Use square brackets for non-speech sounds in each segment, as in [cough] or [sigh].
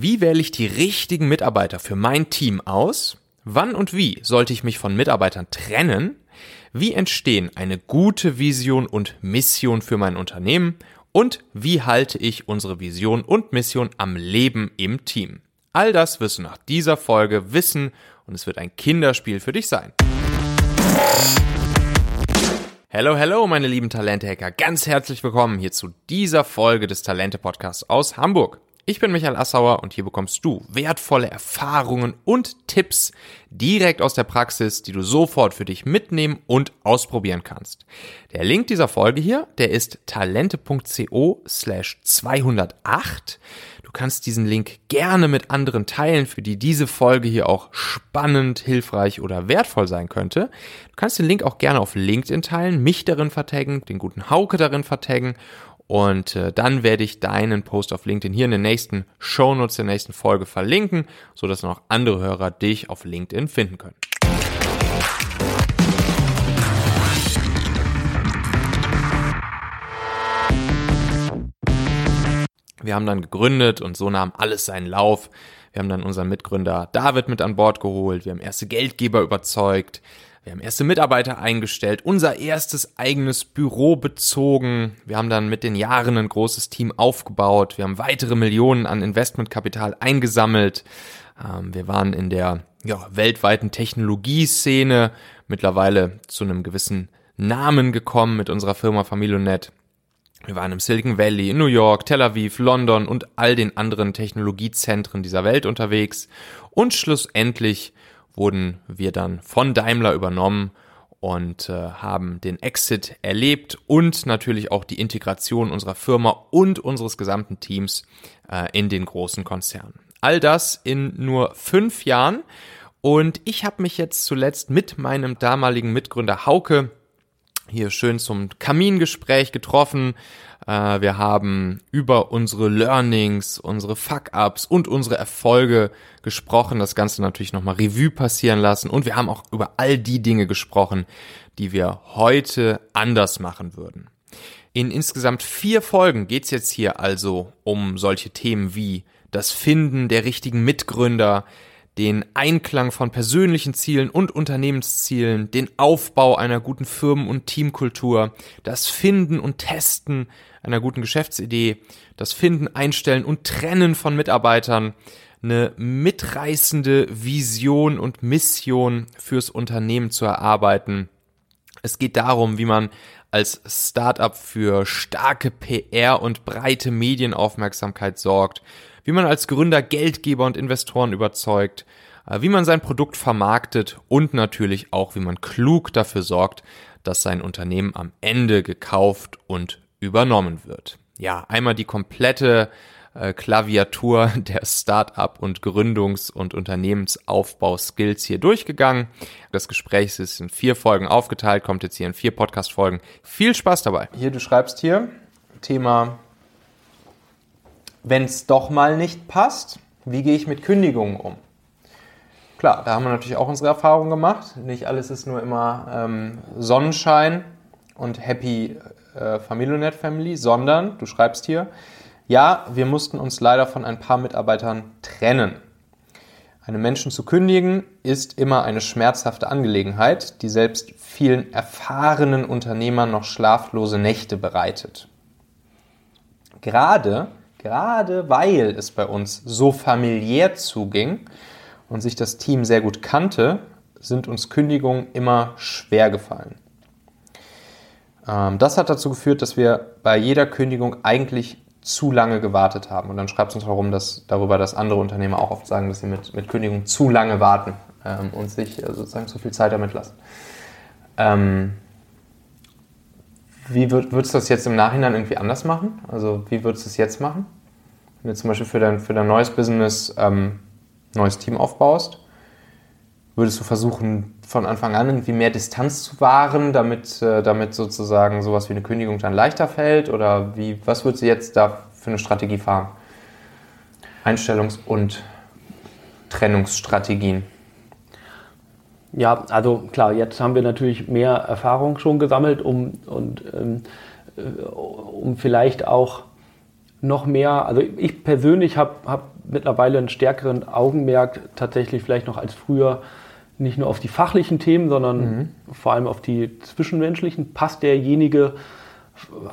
Wie wähle ich die richtigen Mitarbeiter für mein Team aus? Wann und wie sollte ich mich von Mitarbeitern trennen? Wie entstehen eine gute Vision und Mission für mein Unternehmen? Und wie halte ich unsere Vision und Mission am Leben im Team? All das wirst du nach dieser Folge wissen und es wird ein Kinderspiel für dich sein. Hello, hello, meine lieben Talente-Hacker. Ganz herzlich willkommen hier zu dieser Folge des Talente-Podcasts aus Hamburg. Ich bin Michael Assauer und hier bekommst du wertvolle Erfahrungen und Tipps direkt aus der Praxis, die du sofort für dich mitnehmen und ausprobieren kannst. Der Link dieser Folge hier, der ist talente.co slash 208. Du kannst diesen Link gerne mit anderen teilen, für die diese Folge hier auch spannend, hilfreich oder wertvoll sein könnte. Du kannst den Link auch gerne auf LinkedIn teilen, mich darin vertaggen, den guten Hauke darin vertaggen und äh, dann werde ich deinen Post auf LinkedIn hier in den nächsten Shownotes der nächsten Folge verlinken, so dass noch andere Hörer dich auf LinkedIn finden können. Wir haben dann gegründet und so nahm alles seinen Lauf. Wir haben dann unseren Mitgründer David mit an Bord geholt. Wir haben erste Geldgeber überzeugt. Wir haben erste Mitarbeiter eingestellt, unser erstes eigenes Büro bezogen. Wir haben dann mit den Jahren ein großes Team aufgebaut. Wir haben weitere Millionen an Investmentkapital eingesammelt. Ähm, wir waren in der ja, weltweiten Technologieszene mittlerweile zu einem gewissen Namen gekommen mit unserer Firma Familionet. Wir waren im Silicon Valley, in New York, Tel Aviv, London und all den anderen Technologiezentren dieser Welt unterwegs. Und schlussendlich wurden wir dann von Daimler übernommen und äh, haben den Exit erlebt und natürlich auch die Integration unserer Firma und unseres gesamten Teams äh, in den großen Konzern. All das in nur fünf Jahren. Und ich habe mich jetzt zuletzt mit meinem damaligen Mitgründer Hauke hier schön zum Kamingespräch getroffen. Äh, wir haben über unsere Learnings, unsere Fuck-ups und unsere Erfolge gesprochen. Das Ganze natürlich nochmal Revue passieren lassen. Und wir haben auch über all die Dinge gesprochen, die wir heute anders machen würden. In insgesamt vier Folgen geht's jetzt hier also um solche Themen wie das Finden der richtigen Mitgründer, den Einklang von persönlichen Zielen und Unternehmenszielen, den Aufbau einer guten Firmen- und Teamkultur, das Finden und Testen einer guten Geschäftsidee, das Finden, Einstellen und Trennen von Mitarbeitern, eine mitreißende Vision und Mission fürs Unternehmen zu erarbeiten. Es geht darum, wie man als Startup für starke PR und breite Medienaufmerksamkeit sorgt, wie man als Gründer Geldgeber und Investoren überzeugt, äh, wie man sein Produkt vermarktet und natürlich auch, wie man klug dafür sorgt, dass sein Unternehmen am Ende gekauft und übernommen wird. Ja, einmal die komplette äh, Klaviatur [laughs] der Start-up und Gründungs- und Unternehmensaufbau-Skills hier durchgegangen. Das Gespräch ist in vier Folgen aufgeteilt, kommt jetzt hier in vier Podcast-Folgen. Viel Spaß dabei. Hier, du schreibst hier Thema wenn es doch mal nicht passt, wie gehe ich mit Kündigungen um? Klar, da haben wir natürlich auch unsere Erfahrungen gemacht. Nicht alles ist nur immer ähm, Sonnenschein und Happy äh, Familionet Family, sondern, du schreibst hier, ja, wir mussten uns leider von ein paar Mitarbeitern trennen. Einem Menschen zu kündigen ist immer eine schmerzhafte Angelegenheit, die selbst vielen erfahrenen Unternehmern noch schlaflose Nächte bereitet. Gerade gerade weil es bei uns so familiär zuging und sich das Team sehr gut kannte, sind uns Kündigungen immer schwer gefallen. Ähm, das hat dazu geführt, dass wir bei jeder Kündigung eigentlich zu lange gewartet haben. Und dann schreibt es uns warum, dass, darüber, dass andere Unternehmer auch oft sagen, dass sie mit, mit Kündigung zu lange warten ähm, und sich äh, sozusagen zu viel Zeit damit lassen. Ähm, wie würd, würdest du das jetzt im Nachhinein irgendwie anders machen? Also wie würdest du es jetzt machen? Wenn du zum Beispiel für dein, für dein neues Business ähm, neues Team aufbaust, würdest du versuchen, von Anfang an irgendwie mehr Distanz zu wahren, damit, äh, damit sozusagen sowas wie eine Kündigung dann leichter fällt? Oder wie, was würdest du jetzt da für eine Strategie fahren? Einstellungs- und Trennungsstrategien. Ja, also klar, jetzt haben wir natürlich mehr Erfahrung schon gesammelt, um, und, ähm, äh, um vielleicht auch noch mehr, also ich persönlich habe hab mittlerweile einen stärkeren Augenmerk tatsächlich vielleicht noch als früher nicht nur auf die fachlichen Themen, sondern mhm. vor allem auf die zwischenmenschlichen. Passt derjenige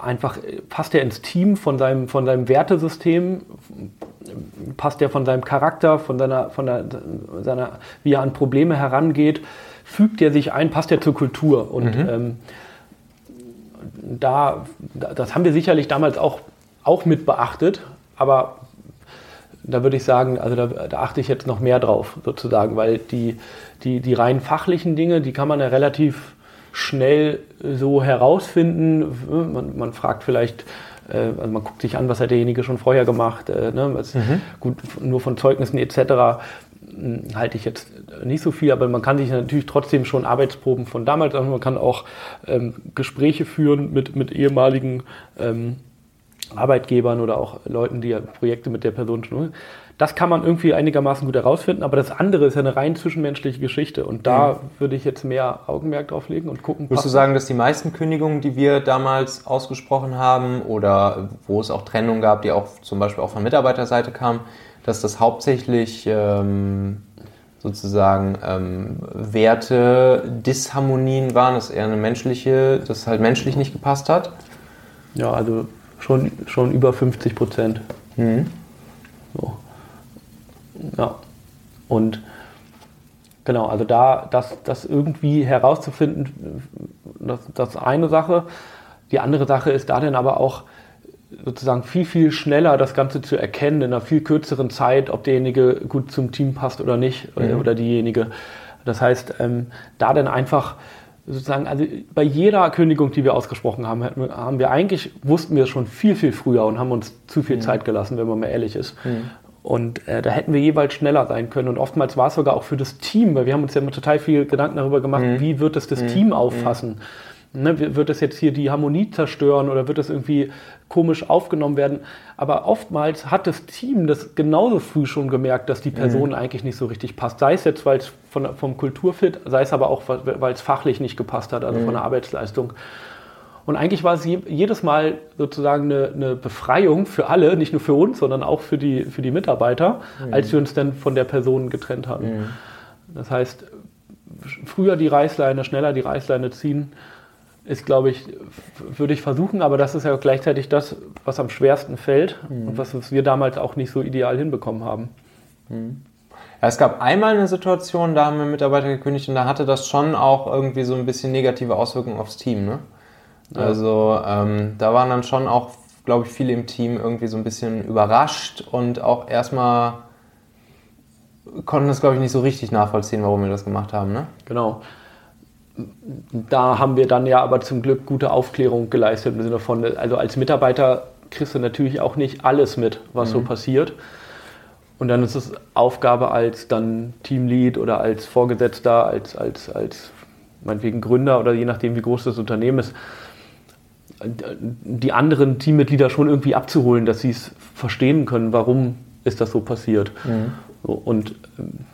einfach, passt er ins Team von seinem, von seinem Wertesystem? Passt er von seinem Charakter, von seiner, von der, seiner, wie er an Probleme herangeht? Fügt er sich ein? Passt er zur Kultur? Und mhm. ähm, da, das haben wir sicherlich damals auch, auch mit beachtet, aber da würde ich sagen, also da, da, achte ich jetzt noch mehr drauf, sozusagen, weil die, die, die rein fachlichen Dinge, die kann man ja relativ schnell so herausfinden. Man, man fragt vielleicht, äh, also man guckt sich an, was hat derjenige schon vorher gemacht, äh, ne, was, mhm. gut, nur von Zeugnissen etc. Hm, halte ich jetzt nicht so viel, aber man kann sich natürlich trotzdem schon Arbeitsproben von damals an, man kann auch ähm, Gespräche führen mit, mit ehemaligen ähm, Arbeitgebern oder auch Leuten, die ja Projekte mit der Person schon. Das kann man irgendwie einigermaßen gut herausfinden, aber das andere ist ja eine rein zwischenmenschliche Geschichte und da mhm. würde ich jetzt mehr Augenmerk drauf legen und gucken. Würdest du sagen, dass die meisten Kündigungen, die wir damals ausgesprochen haben oder wo es auch Trennungen gab, die auch zum Beispiel auch von Mitarbeiterseite kamen, dass das hauptsächlich ähm, sozusagen ähm, Werte, Disharmonien waren, dass eher eine menschliche, dass halt menschlich nicht gepasst hat? Ja, also schon, schon über 50 Prozent. Mhm. So. Ja. Und genau, also da das, das irgendwie herauszufinden, das, das ist eine Sache. Die andere Sache ist da dann aber auch sozusagen viel, viel schneller das Ganze zu erkennen, in einer viel kürzeren Zeit, ob derjenige gut zum Team passt oder nicht, mhm. oder diejenige. Das heißt, ähm, da dann einfach sozusagen, also bei jeder Kündigung, die wir ausgesprochen haben, haben wir eigentlich, wussten wir schon viel, viel früher und haben uns zu viel mhm. Zeit gelassen, wenn man mal ehrlich ist. Mhm. Und äh, da hätten wir jeweils schneller sein können. Und oftmals war es sogar auch für das Team, weil wir haben uns ja immer total viel Gedanken darüber gemacht, mhm. wie wird es das mhm. Team auffassen. Ne, wird es jetzt hier die Harmonie zerstören oder wird es irgendwie komisch aufgenommen werden? Aber oftmals hat das Team das genauso früh schon gemerkt, dass die mhm. Person mhm. eigentlich nicht so richtig passt. Sei es jetzt, weil es von, vom Kulturfit, sei es aber auch, weil es fachlich nicht gepasst hat, also mhm. von der Arbeitsleistung. Und eigentlich war es jedes Mal sozusagen eine, eine, Befreiung für alle, nicht nur für uns, sondern auch für die, für die Mitarbeiter, mhm. als wir uns dann von der Person getrennt haben. Mhm. Das heißt, früher die Reißleine, schneller die Reißleine ziehen, ist, glaube ich, würde ich versuchen, aber das ist ja gleichzeitig das, was am schwersten fällt mhm. und was wir damals auch nicht so ideal hinbekommen haben. Mhm. Ja, es gab einmal eine Situation, da haben wir Mitarbeiter gekündigt und da hatte das schon auch irgendwie so ein bisschen negative Auswirkungen aufs Team. Ne? Also ähm, da waren dann schon auch, glaube ich, viele im Team irgendwie so ein bisschen überrascht und auch erstmal konnten das, glaube ich, nicht so richtig nachvollziehen, warum wir das gemacht haben. Ne? Genau. Da haben wir dann ja aber zum Glück gute Aufklärung geleistet im Sinne von, also als Mitarbeiter kriegst du natürlich auch nicht alles mit, was mhm. so passiert. Und dann ist es Aufgabe als dann Teamlead oder als Vorgesetzter, als, als, als meinetwegen Gründer oder je nachdem, wie groß das Unternehmen ist, die anderen Teammitglieder schon irgendwie abzuholen, dass sie es verstehen können, warum ist das so passiert. Mhm. So, und, und,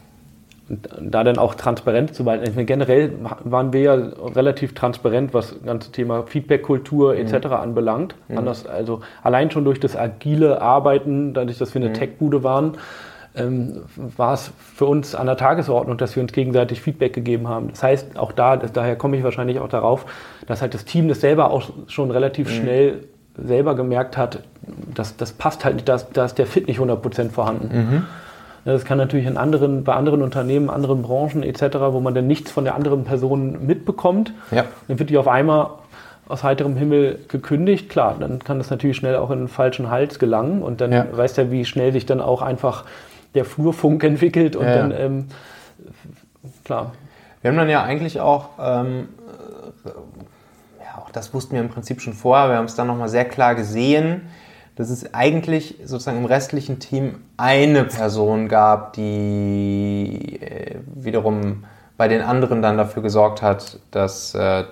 da dann auch transparent zu sein. Meine, generell waren wir ja relativ transparent, was das ganze Thema Feedback-Kultur etc. Mhm. anbelangt. Mhm. Anders, also allein schon durch das agile Arbeiten, dadurch, dass wir eine mhm. Tech-Bude waren, ähm, war es für uns an der Tagesordnung, dass wir uns gegenseitig Feedback gegeben haben. Das heißt, auch da, das, daher komme ich wahrscheinlich auch darauf, dass halt das Team das selber auch schon relativ mhm. schnell selber gemerkt hat, dass das passt halt nicht, da ist der Fit nicht 100% vorhanden. Mhm. Das kann natürlich in anderen, bei anderen Unternehmen, anderen Branchen etc., wo man dann nichts von der anderen Person mitbekommt, ja. dann wird die auf einmal aus heiterem Himmel gekündigt. Klar, dann kann das natürlich schnell auch in den falschen Hals gelangen und dann ja. weiß der, wie schnell sich dann auch einfach der Flurfunk [laughs] entwickelt und ja. dann, ähm, klar. Wir haben dann ja eigentlich auch, ähm, ja, auch das wussten wir im Prinzip schon vorher, wir haben es dann nochmal sehr klar gesehen, dass es eigentlich sozusagen im restlichen Team eine Person gab, die äh, wiederum bei den anderen dann dafür gesorgt hat, dass, äh,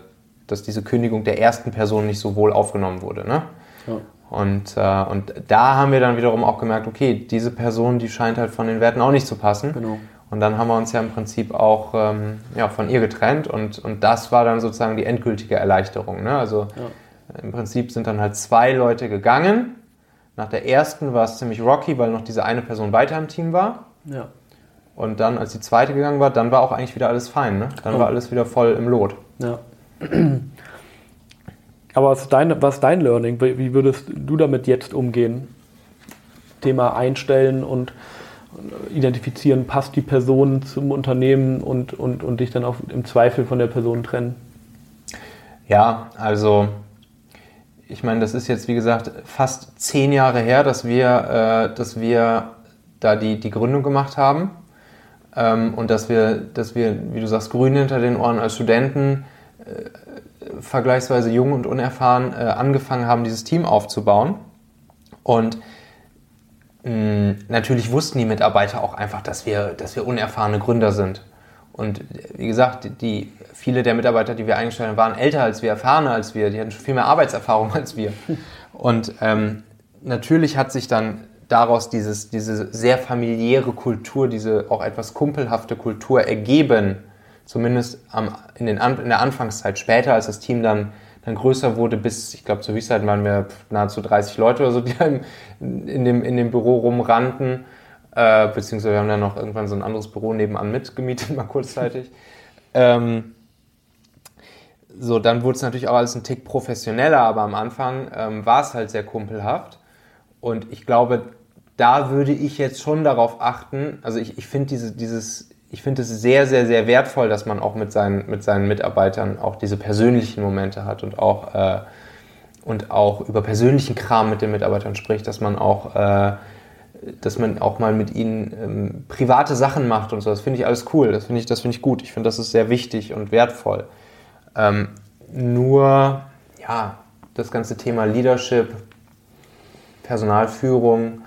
dass diese Kündigung der ersten Person nicht so wohl aufgenommen wurde. Ne? Ja. Und, äh, und da haben wir dann wiederum auch gemerkt, okay, diese Person, die scheint halt von den Werten auch nicht zu passen. Genau. Und dann haben wir uns ja im Prinzip auch ähm, ja, von ihr getrennt und, und das war dann sozusagen die endgültige Erleichterung. Ne? Also ja. im Prinzip sind dann halt zwei Leute gegangen Nach der ersten war es ziemlich rocky, weil noch diese eine Person weiter im Team war. Ja. Und dann, als die zweite gegangen war, dann war auch eigentlich wieder alles fein. Ne? Dann Oh. war alles wieder voll im Lot. Ja. Aber was ist dein, was ist dein Learning? Wie würdest du damit jetzt umgehen? Thema einstellen und identifizieren, passt die Person zum Unternehmen und, und, und dich dann auch im Zweifel von der Person trennen? Ja, also ich meine, das ist jetzt wie gesagt fast zehn Jahre her, dass wir, äh, dass wir da die, die Gründung gemacht haben ähm, und dass wir, dass wir, wie du sagst, grün hinter den Ohren als Studenten äh, vergleichsweise jung und unerfahren äh, angefangen haben, dieses Team aufzubauen. Und mh, natürlich wussten die Mitarbeiter auch einfach, dass wir, dass wir unerfahrene Gründer sind. Und wie gesagt, die, viele der Mitarbeiter, die wir eingestellt haben, waren älter als wir, erfahrener als wir, die hatten schon viel mehr Arbeitserfahrung [laughs] als wir. Und ähm, natürlich hat sich dann daraus dieses, diese sehr familiäre Kultur, diese auch etwas kumpelhafte Kultur ergeben, zumindest am, in, den, in der Anfangszeit. Später, als das Team dann, dann größer wurde, bis, ich glaube, zur Höchstzeit waren wir nahezu 30 Leute oder so, die im, in, dem, in dem Büro rumrannten. Äh, beziehungsweise wir haben dann noch irgendwann so ein anderes Büro nebenan mitgemietet, [laughs] mal kurzzeitig. ähm, so, dann wurde es natürlich auch alles ein Tick professioneller, aber am Anfang ähm, war es halt sehr kumpelhaft. Und ich glaube, da würde ich jetzt schon darauf achten, also ich, ich finde diese, dieses, ich finde es sehr, sehr, sehr wertvoll, dass man auch mit seinen, mit seinen Mitarbeitern auch diese persönlichen Momente hat und auch, äh, und auch über persönlichen Kram mit den Mitarbeitern spricht, dass man auch, äh, dass man auch mal mit ihnen ähm, private Sachen macht und so. Das finde ich alles cool. Das finde ich, das finde ich gut. Ich finde, das ist sehr wichtig und wertvoll. Ähm, nur, ja, das ganze Thema Leadership, Personalführung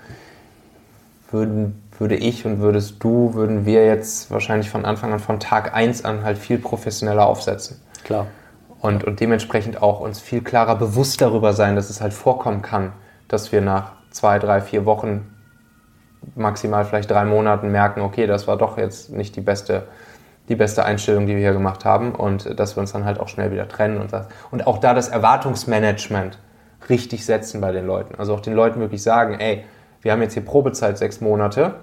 würden, würde ich und würdest du, würden wir jetzt wahrscheinlich von Anfang an, von Tag 1 an halt viel professioneller aufsetzen. Klar. Und, und dementsprechend auch uns viel klarer bewusst darüber sein, dass es halt vorkommen kann, dass wir nach zwei, drei, vier Wochen, maximal vielleicht drei Monaten merken, okay, das war doch jetzt nicht die beste, die beste Einstellung, die wir hier gemacht haben und dass wir uns dann halt auch schnell wieder trennen und das. Und auch da das Erwartungsmanagement richtig setzen bei den Leuten. Also auch den Leuten wirklich sagen, ey, wir haben jetzt hier Probezeit sechs Monate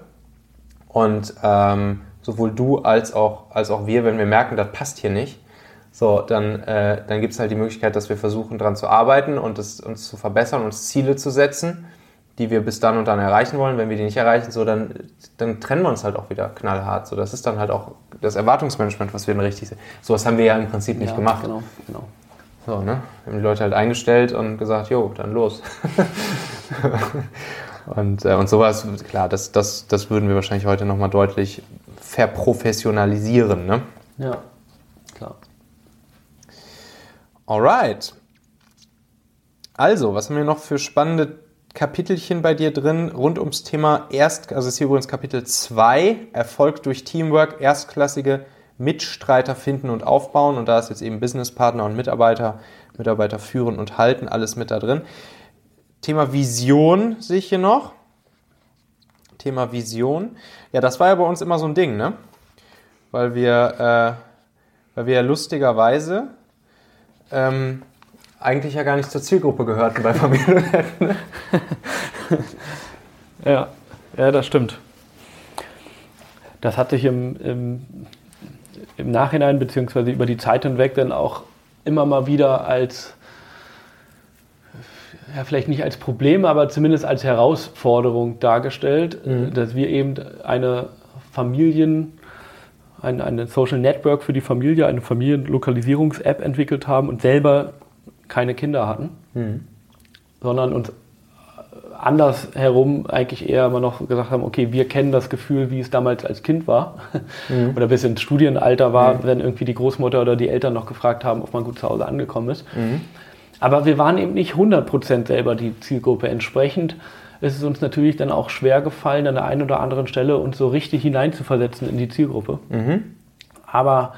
und ähm, sowohl du als auch, als auch wir, wenn wir merken, das passt hier nicht, so, dann, äh, dann gibt es halt die Möglichkeit, dass wir versuchen, daran zu arbeiten und es, uns zu verbessern, uns Ziele zu setzen, die wir bis dann und dann erreichen wollen. Wenn wir die nicht erreichen, so, dann, dann trennen wir uns halt auch wieder knallhart. So, das ist dann halt auch das Erwartungsmanagement, was wir dann richtig sehen. So was haben wir ja im Prinzip nicht ja, gemacht. Genau, genau. So, ne? Wir haben die Leute halt eingestellt und gesagt, jo, dann los. [laughs] und, äh, und sowas, klar, das, das, das würden wir wahrscheinlich heute nochmal deutlich verprofessionalisieren, ne? Ja, klar. Alright. Also, was haben wir noch für spannende Kapitelchen bei dir drin rund ums Thema Erst, also ist hier übrigens Kapitel 2, Erfolg durch Teamwork, erstklassige Mitstreiter finden und aufbauen. Und da ist jetzt eben Businesspartner und Mitarbeiter, Mitarbeiter führen und halten, alles mit da drin. Thema Vision sehe ich hier noch. Thema Vision. Ja, das war ja bei uns immer so ein Ding, ne? Weil wir, äh, weil wir ja lustigerweise ähm, eigentlich ja gar nicht zur Zielgruppe gehörten bei Familie. [laughs] [laughs] Ja, ja, das stimmt. Das hat sich im, im, im Nachhinein beziehungsweise über die Zeit hinweg dann auch immer mal wieder als, ja, vielleicht nicht als Problem, aber zumindest als Herausforderung dargestellt, dass wir eben eine Familien, ein, eine Social Network für die Familie, eine Familienlokalisierungs-App entwickelt haben und selber keine Kinder hatten, sondern uns andersherum eigentlich eher immer noch gesagt haben, okay, wir kennen das Gefühl, wie es damals als Kind war [laughs] oder bis ins Studienalter war, wenn irgendwie die Großmutter oder die Eltern noch gefragt haben, ob man gut zu Hause angekommen ist. Aber wir waren eben nicht 100% selber die Zielgruppe. Entsprechend ist es uns natürlich dann auch schwer gefallen, an der einen oder anderen Stelle uns so richtig hineinzuversetzen in die Zielgruppe. Aber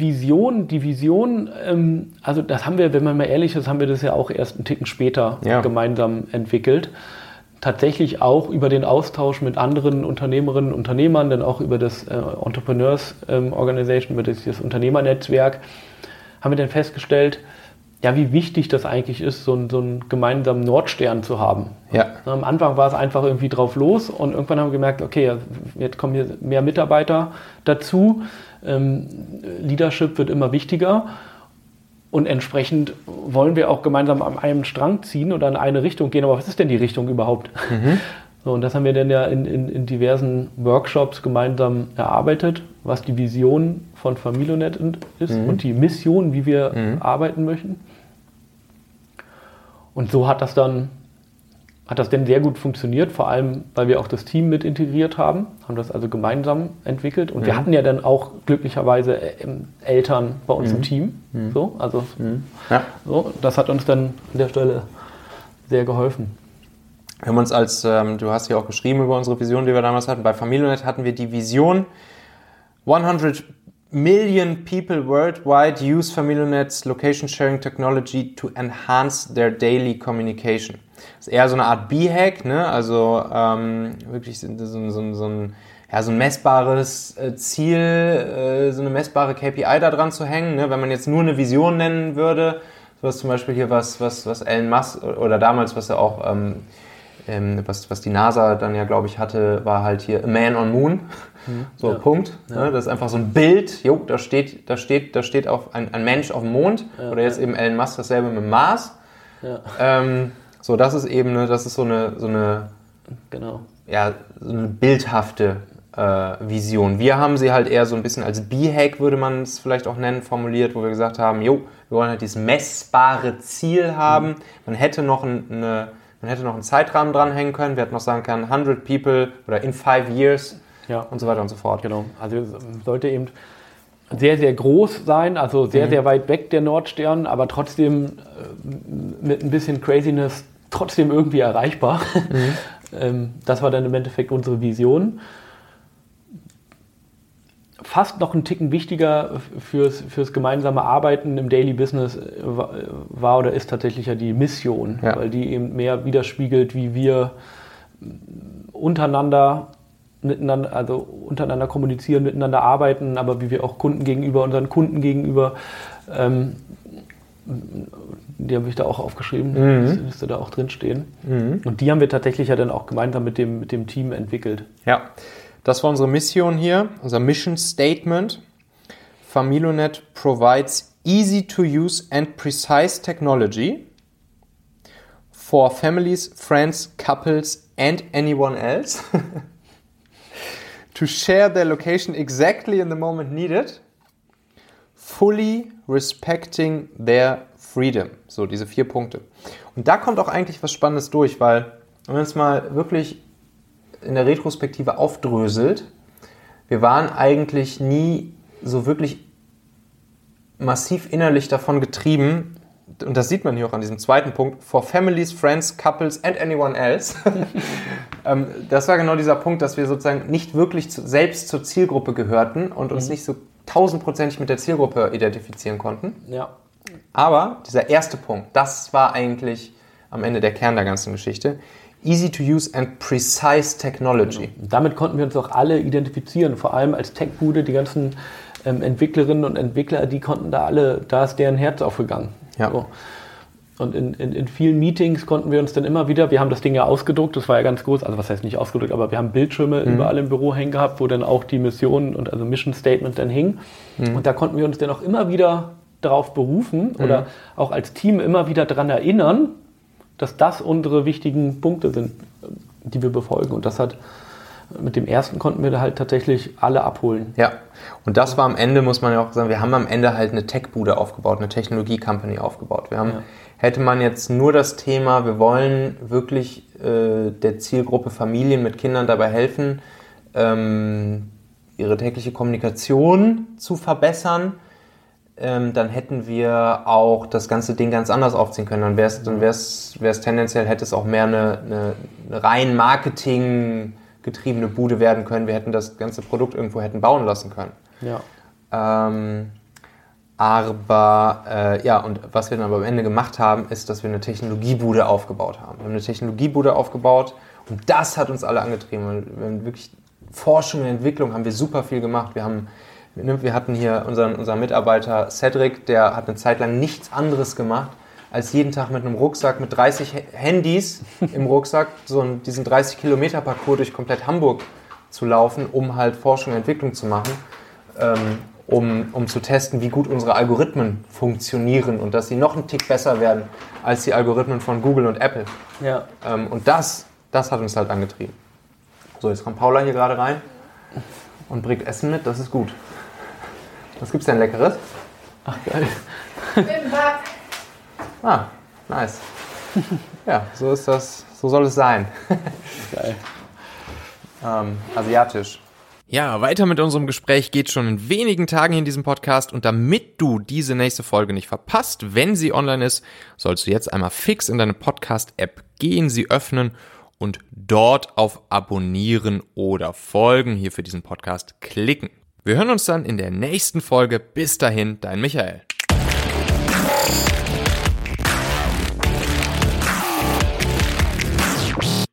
Vision, die Vision, ähm, also das haben wir, wenn man mal ehrlich ist, haben wir das ja auch erst einen Ticken später Ja. gemeinsam entwickelt. Tatsächlich auch über den Austausch mit anderen Unternehmerinnen und Unternehmern, dann auch über das äh, Entrepreneurs ähm, Organization, über das, das Unternehmernetzwerk, haben wir dann festgestellt, ja, wie wichtig das eigentlich ist, so, einen, so einen gemeinsamen Nordstern zu haben. Ja. Am Anfang war es einfach irgendwie drauf los und irgendwann haben wir gemerkt, okay, jetzt kommen hier mehr Mitarbeiter dazu, ähm, Leadership wird immer wichtiger und entsprechend wollen wir auch gemeinsam an einem Strang ziehen oder in eine Richtung gehen. Aber was ist denn die Richtung überhaupt? Mhm. [laughs] So, und das haben wir dann ja in, in, in, diversen Workshops gemeinsam erarbeitet, was die Vision von Familionet ist mhm. und die Mission, wie wir mhm. arbeiten möchten. Und so hat das dann hat das denn sehr gut funktioniert, vor allem weil wir auch das Team mit integriert haben, haben das also gemeinsam entwickelt und mhm. wir hatten ja dann auch glücklicherweise äh, Eltern bei uns mhm. im Team. Mhm. So, also mhm. ja. so, das hat uns dann an der Stelle sehr geholfen. Wir haben uns als, ähm, du hast ja auch geschrieben über unsere Vision, die wir damals hatten, bei Familionet hatten wir die Vision 100 million people worldwide use Familionet's location sharing technology to enhance their daily communication. Das ist eher so eine Art B-Hack, ne? also ähm, wirklich so, so, so, so, ein, ja, so ein messbares äh, Ziel, äh, so eine messbare KPI da dran zu hängen. Ne? Wenn man jetzt nur eine Vision nennen würde, so was zum Beispiel hier was, was, was Elon Musk oder damals, was er auch, ähm, ähm, was, was die NASA dann ja, glaube ich, hatte, war halt hier A Man on Moon. Mhm. So, ja. Punkt. Ja. Ne? Das ist einfach so ein Bild, jo, da steht, da steht, da steht auf ein, ein Mensch auf dem Mond ja, oder jetzt eben Elon Musk dasselbe mit Mars. Ähm, so, das ist eben eine, das ist so eine, so eine, genau. ja, so eine bildhafte äh, Vision. Wir haben sie halt eher so ein bisschen als B-Hack, würde man es vielleicht auch nennen, formuliert, wo wir gesagt haben, jo, wir wollen halt dieses messbare Ziel haben. Mhm. Man hätte noch eine, man hätte noch einen Zeitrahmen dranhängen können. Wir hätten noch sagen können, 100 people oder in five years ja. und so weiter und so fort. Genau. Also sollte eben sehr, sehr groß sein, also sehr, mhm. sehr weit weg der Nordstern, aber trotzdem äh, mit ein bisschen Craziness trotzdem irgendwie erreichbar. [laughs] Mhm. Ähm, das war dann im Endeffekt unsere Vision. Fast noch ein Ticken wichtiger fürs, fürs gemeinsame Arbeiten im Daily Business war oder ist tatsächlich ja die Mission, ja. weil die eben mehr widerspiegelt, wie wir untereinander miteinander, also untereinander kommunizieren, miteinander arbeiten, aber wie wir auch Kunden gegenüber, unseren Kunden gegenüber, ähm, die habe ich da auch aufgeschrieben, mhm. müsste da auch drin stehen. Mhm. Und die haben wir tatsächlich ja dann auch gemeinsam mit dem, mit dem Team entwickelt. Ja, das war unsere Mission hier, unser Mission Statement. Familonet provides easy to use and precise technology for families, friends, couples and anyone else. [laughs] to share their location exactly in the moment needed, fully respecting their freedom. So, diese vier Punkte. Und da kommt auch eigentlich was Spannendes durch, weil, wenn man es mal wirklich in der Retrospektive aufdröselt, wir waren eigentlich nie so wirklich massiv innerlich davon getrieben, und das sieht man hier auch an diesem zweiten Punkt, for families, friends, couples and anyone else. [laughs] Ähm, das war genau dieser Punkt, dass wir sozusagen nicht wirklich zu, selbst zur Zielgruppe gehörten und uns mhm. nicht so tausendprozentig mit der Zielgruppe identifizieren konnten. Ja. Aber dieser erste Punkt, das war eigentlich am Ende der Kern der ganzen Geschichte. Easy to use and precise technology. Genau. Damit konnten wir uns auch alle identifizieren, vor allem als Tech-Bude, die ganzen ähm, Entwicklerinnen und Entwickler, die konnten da alle, da ist deren Herz aufgegangen. Ja. So. Und in, in, in, vielen Meetings konnten wir uns dann immer wieder, wir haben das Ding ja ausgedruckt, das war ja ganz groß, also was heißt nicht ausgedruckt, aber wir haben Bildschirme mhm. überall im Büro hängen gehabt, wo dann auch die Mission und also Mission Statement dann hing. Mhm. Und da konnten wir uns dann auch immer wieder darauf berufen mhm. oder auch als Team immer wieder daran erinnern, dass das unsere wichtigen Punkte sind, die wir befolgen. Und das hat mit dem ersten konnten wir da halt tatsächlich alle abholen. Ja, und das war am Ende, muss man ja auch sagen, wir haben am Ende halt eine Tech-Bude aufgebaut, eine Technologie-Company aufgebaut. Wir haben, ja. hätte man jetzt nur das Thema, wir wollen wirklich äh, der Zielgruppe Familien mit Kindern dabei helfen, ähm, ihre tägliche Kommunikation zu verbessern, ähm, dann hätten wir auch das ganze Ding ganz anders aufziehen können. Dann wäre es dann wär's, wär's tendenziell, hätte es auch mehr eine, eine rein Marketing- getriebene Bude werden können. Wir hätten das ganze Produkt irgendwo hätten bauen lassen können. Ja. Ähm, aber äh, ja, und was wir dann aber am Ende gemacht haben, ist, dass wir eine Technologiebude aufgebaut haben. Wir haben eine Technologiebude aufgebaut und das hat uns alle angetrieben. Wir haben wirklich Forschung und Entwicklung haben wir super viel gemacht. Wir haben Wir hatten hier unseren, unseren Mitarbeiter Cedric, der hat eine Zeit lang nichts anderes gemacht, als jeden Tag mit einem Rucksack mit 30 Handys [laughs] im Rucksack so einen, diesen 30 Kilometer Parcours durch komplett Hamburg zu laufen, um halt Forschung und Entwicklung zu machen, ähm, um, um zu testen, wie gut unsere Algorithmen funktionieren und dass sie noch einen Tick besser werden als die Algorithmen von Google und Apple. Ja. Ähm, und das, das hat uns halt angetrieben. So, jetzt kommt Paula hier gerade rein und bringt Essen mit, das ist gut. Was gibt's denn Leckeres? Ach geil. Bimbap. Ah, nice. Ja, so ist das, so soll es sein. Geil. ähm, asiatisch. Ja, weiter mit unserem Gespräch geht schon in wenigen Tagen in diesem Podcast und damit du diese nächste Folge nicht verpasst, wenn sie online ist, sollst du jetzt einmal fix in deine Podcast-App gehen, sie öffnen und dort auf Abonnieren oder Folgen hier für diesen Podcast klicken. Wir hören uns dann in der nächsten Folge. Bis dahin, dein Michael.